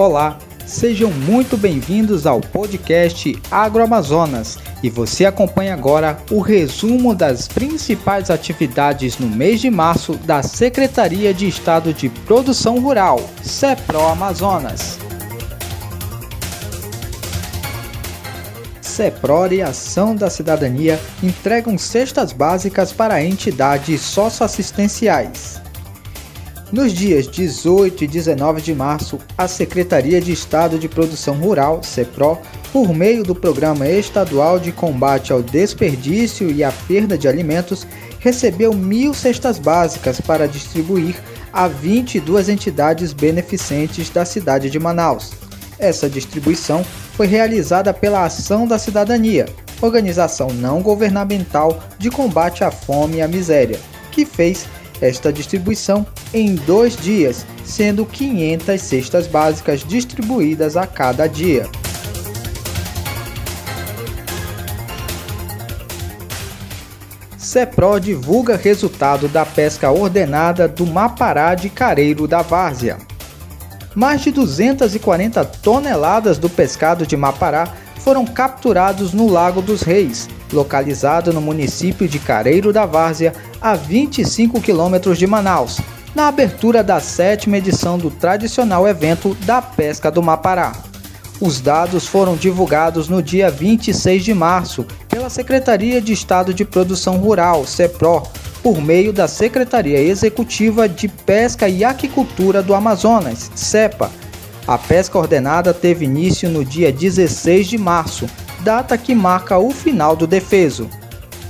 Olá, sejam muito bem-vindos ao podcast Agroamazonas e você acompanha agora o resumo das principais atividades no mês de março da Secretaria de Estado de Produção Rural, CEPRO Amazonas. CEPROR e Ação da Cidadania entregam cestas básicas para entidades socioassistenciais. Nos dias 18 e 19 de março, a Secretaria de Estado de Produção Rural, CEPRO, por meio do Programa Estadual de Combate ao Desperdício e à Perda de Alimentos, recebeu mil cestas básicas para distribuir a 22 entidades beneficentes da cidade de Manaus. Essa distribuição foi realizada pela Ação da Cidadania, organização não governamental de combate à fome e à miséria, que fez esta distribuição em dois dias, sendo 500 cestas básicas distribuídas a cada dia. CEPRO divulga resultado da pesca ordenada do Mapará de Careiro da Várzea. Mais de 240 toneladas do pescado de Mapará foram capturados no Lago dos Reis, localizado no município de Careiro da Várzea, a 25 quilômetros de Manaus, na abertura da sétima edição do tradicional evento da Pesca do Mapará. Os dados foram divulgados no dia 26 de março pela Secretaria de Estado de Produção Rural, CEPRO, por meio da Secretaria Executiva de Pesca e Aquicultura do Amazonas, CEPA. A pesca ordenada teve início no dia 16 de março, data que marca o final do defeso.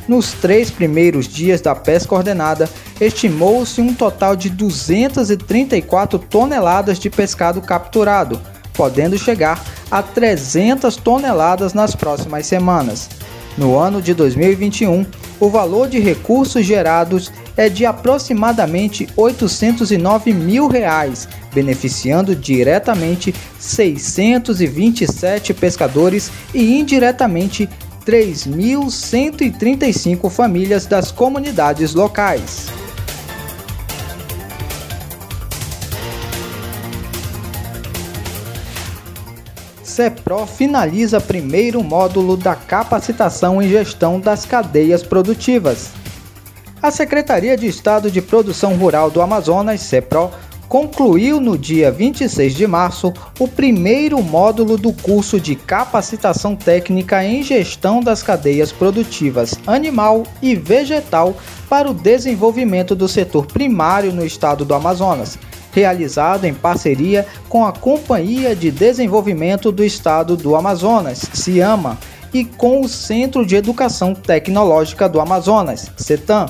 Nos três primeiros dias da pesca ordenada, estimou-se um total de 234 toneladas de pescado capturado, podendo chegar a 300 toneladas nas próximas semanas. No ano de 2021, o valor de recursos gerados é de aproximadamente 809 mil reais, beneficiando diretamente 627 pescadores e indiretamente 3.135 famílias das comunidades locais. CEPRO finaliza primeiro módulo da capacitação em gestão das cadeias produtivas. A Secretaria de Estado de Produção Rural do Amazonas, CEPRO, concluiu no dia 26 de março o primeiro módulo do curso de capacitação técnica em gestão das cadeias produtivas animal e vegetal para o desenvolvimento do setor primário no estado do Amazonas, realizado em parceria com a Companhia de Desenvolvimento do Estado do Amazonas, CIAMA, e com o Centro de Educação Tecnológica do Amazonas, CETAM.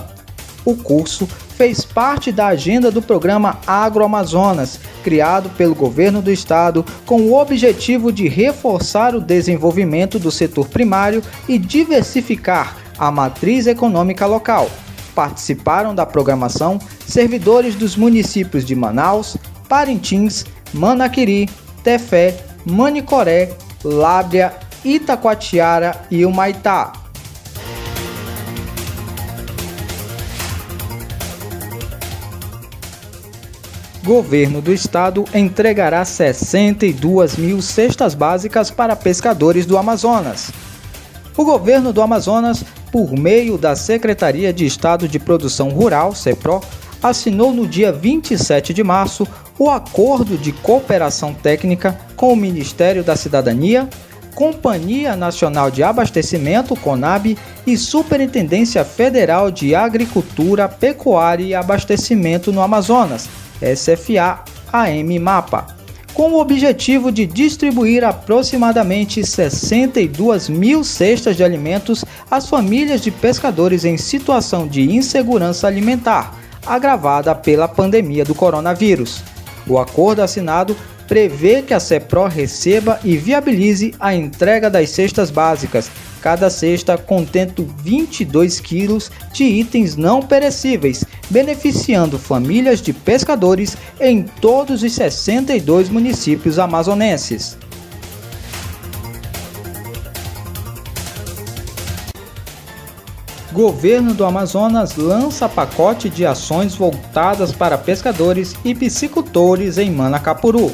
O curso fez parte da agenda do programa Agroamazonas, criado pelo governo do estado com o objetivo de reforçar o desenvolvimento do setor primário e diversificar a matriz econômica local. Participaram da programação servidores dos municípios de Manaus, Parintins, Manaquiri, Tefé, Manicoré, Lábrea, Itacoatiara e Humaitá. Governo do Estado entregará 62 mil cestas básicas para pescadores do Amazonas. O governo do Amazonas, por meio da Secretaria de Estado de Produção Rural, CEPRO, assinou no dia 27 de março o Acordo de Cooperação Técnica com o Ministério da Cidadania, Companhia Nacional de Abastecimento, CONAB, e Superintendência Federal de Agricultura, Pecuária e Abastecimento no Amazonas, SFA-AM Mapa, com o objetivo de distribuir aproximadamente 62 mil cestas de alimentos às famílias de pescadores em situação de insegurança alimentar, agravada pela pandemia do coronavírus. O acordo assinado prevê que a CEPRO receba e viabilize a entrega das cestas básicas, cada cesta contendo 22 quilos de itens não perecíveis, beneficiando famílias de pescadores em todos os 62 municípios amazonenses. Governo do Amazonas lança pacote de ações voltadas para pescadores e piscicultores em Manacapuru.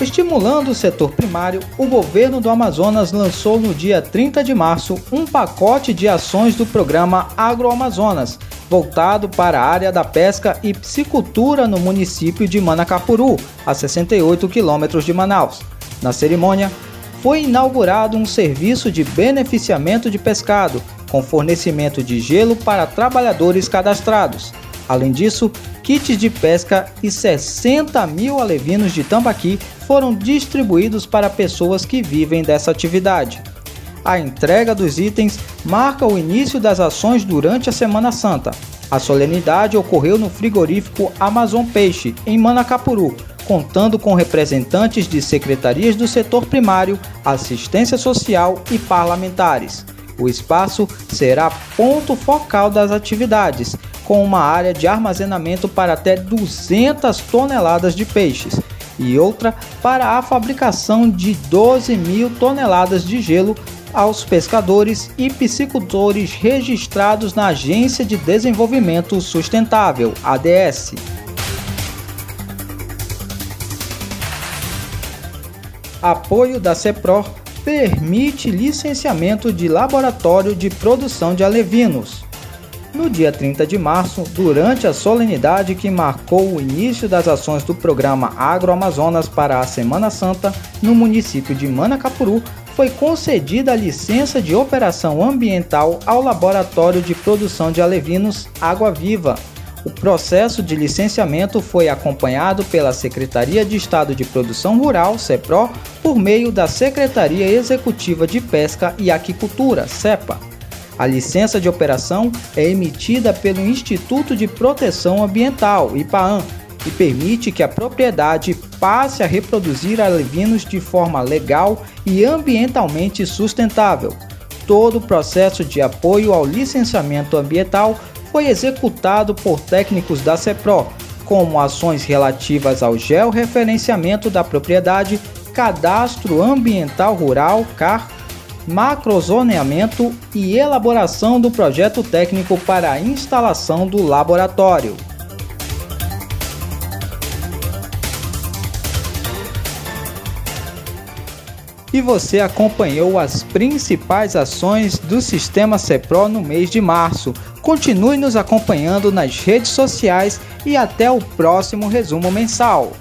Estimulando o setor primário, o governo do Amazonas lançou no dia 30 de março um pacote de ações do programa Agroamazonas, voltado para a área da pesca e piscicultura no município de Manacapuru, a 68 quilômetros de Manaus. Na cerimônia, foi inaugurado um serviço de beneficiamento de pescado, com fornecimento de gelo para trabalhadores cadastrados. Além disso, kits de pesca e 60 mil alevinos de tambaqui foram distribuídos para pessoas que vivem dessa atividade. A entrega dos itens marca o início das ações durante a Semana Santa. A solenidade ocorreu no frigorífico Amazon Peixe, em Manacapuru, contando com representantes de secretarias do setor primário, assistência social e parlamentares. O espaço será ponto focal das atividades, com uma área de armazenamento para até 200 toneladas de peixes e outra para a fabricação de 12 mil toneladas de gelo aos pescadores e piscicultores registrados na Agência de Desenvolvimento Sustentável, ADS. Apoio da CEPRO permite licenciamento de laboratório de produção de alevinos. No dia 30 de março, durante a solenidade que marcou o início das ações do programa Agroamazonas para a Semana Santa, no município de Manacapuru, foi concedida a licença de operação ambiental ao Laboratório de Produção de Alevinos Água Viva. O processo de licenciamento foi acompanhado pela Secretaria de Estado de Produção Rural, CEPRO, por meio da Secretaria Executiva de Pesca e Aquicultura, CEPA. A licença de operação é emitida pelo Instituto de Proteção Ambiental, IPAAM, e permite que a propriedade passe a reproduzir alevinos de forma legal e ambientalmente sustentável. Todo o processo de apoio ao licenciamento ambiental foi executado por técnicos da CEPRO, como ações relativas ao georreferenciamento da propriedade, cadastro ambiental rural, CAR, macrozoneamento e elaboração do projeto técnico para a instalação do laboratório. E você acompanhou as principais ações do Sistema CEPRO no mês de março. Continue nos acompanhando nas redes sociais e até o próximo resumo mensal.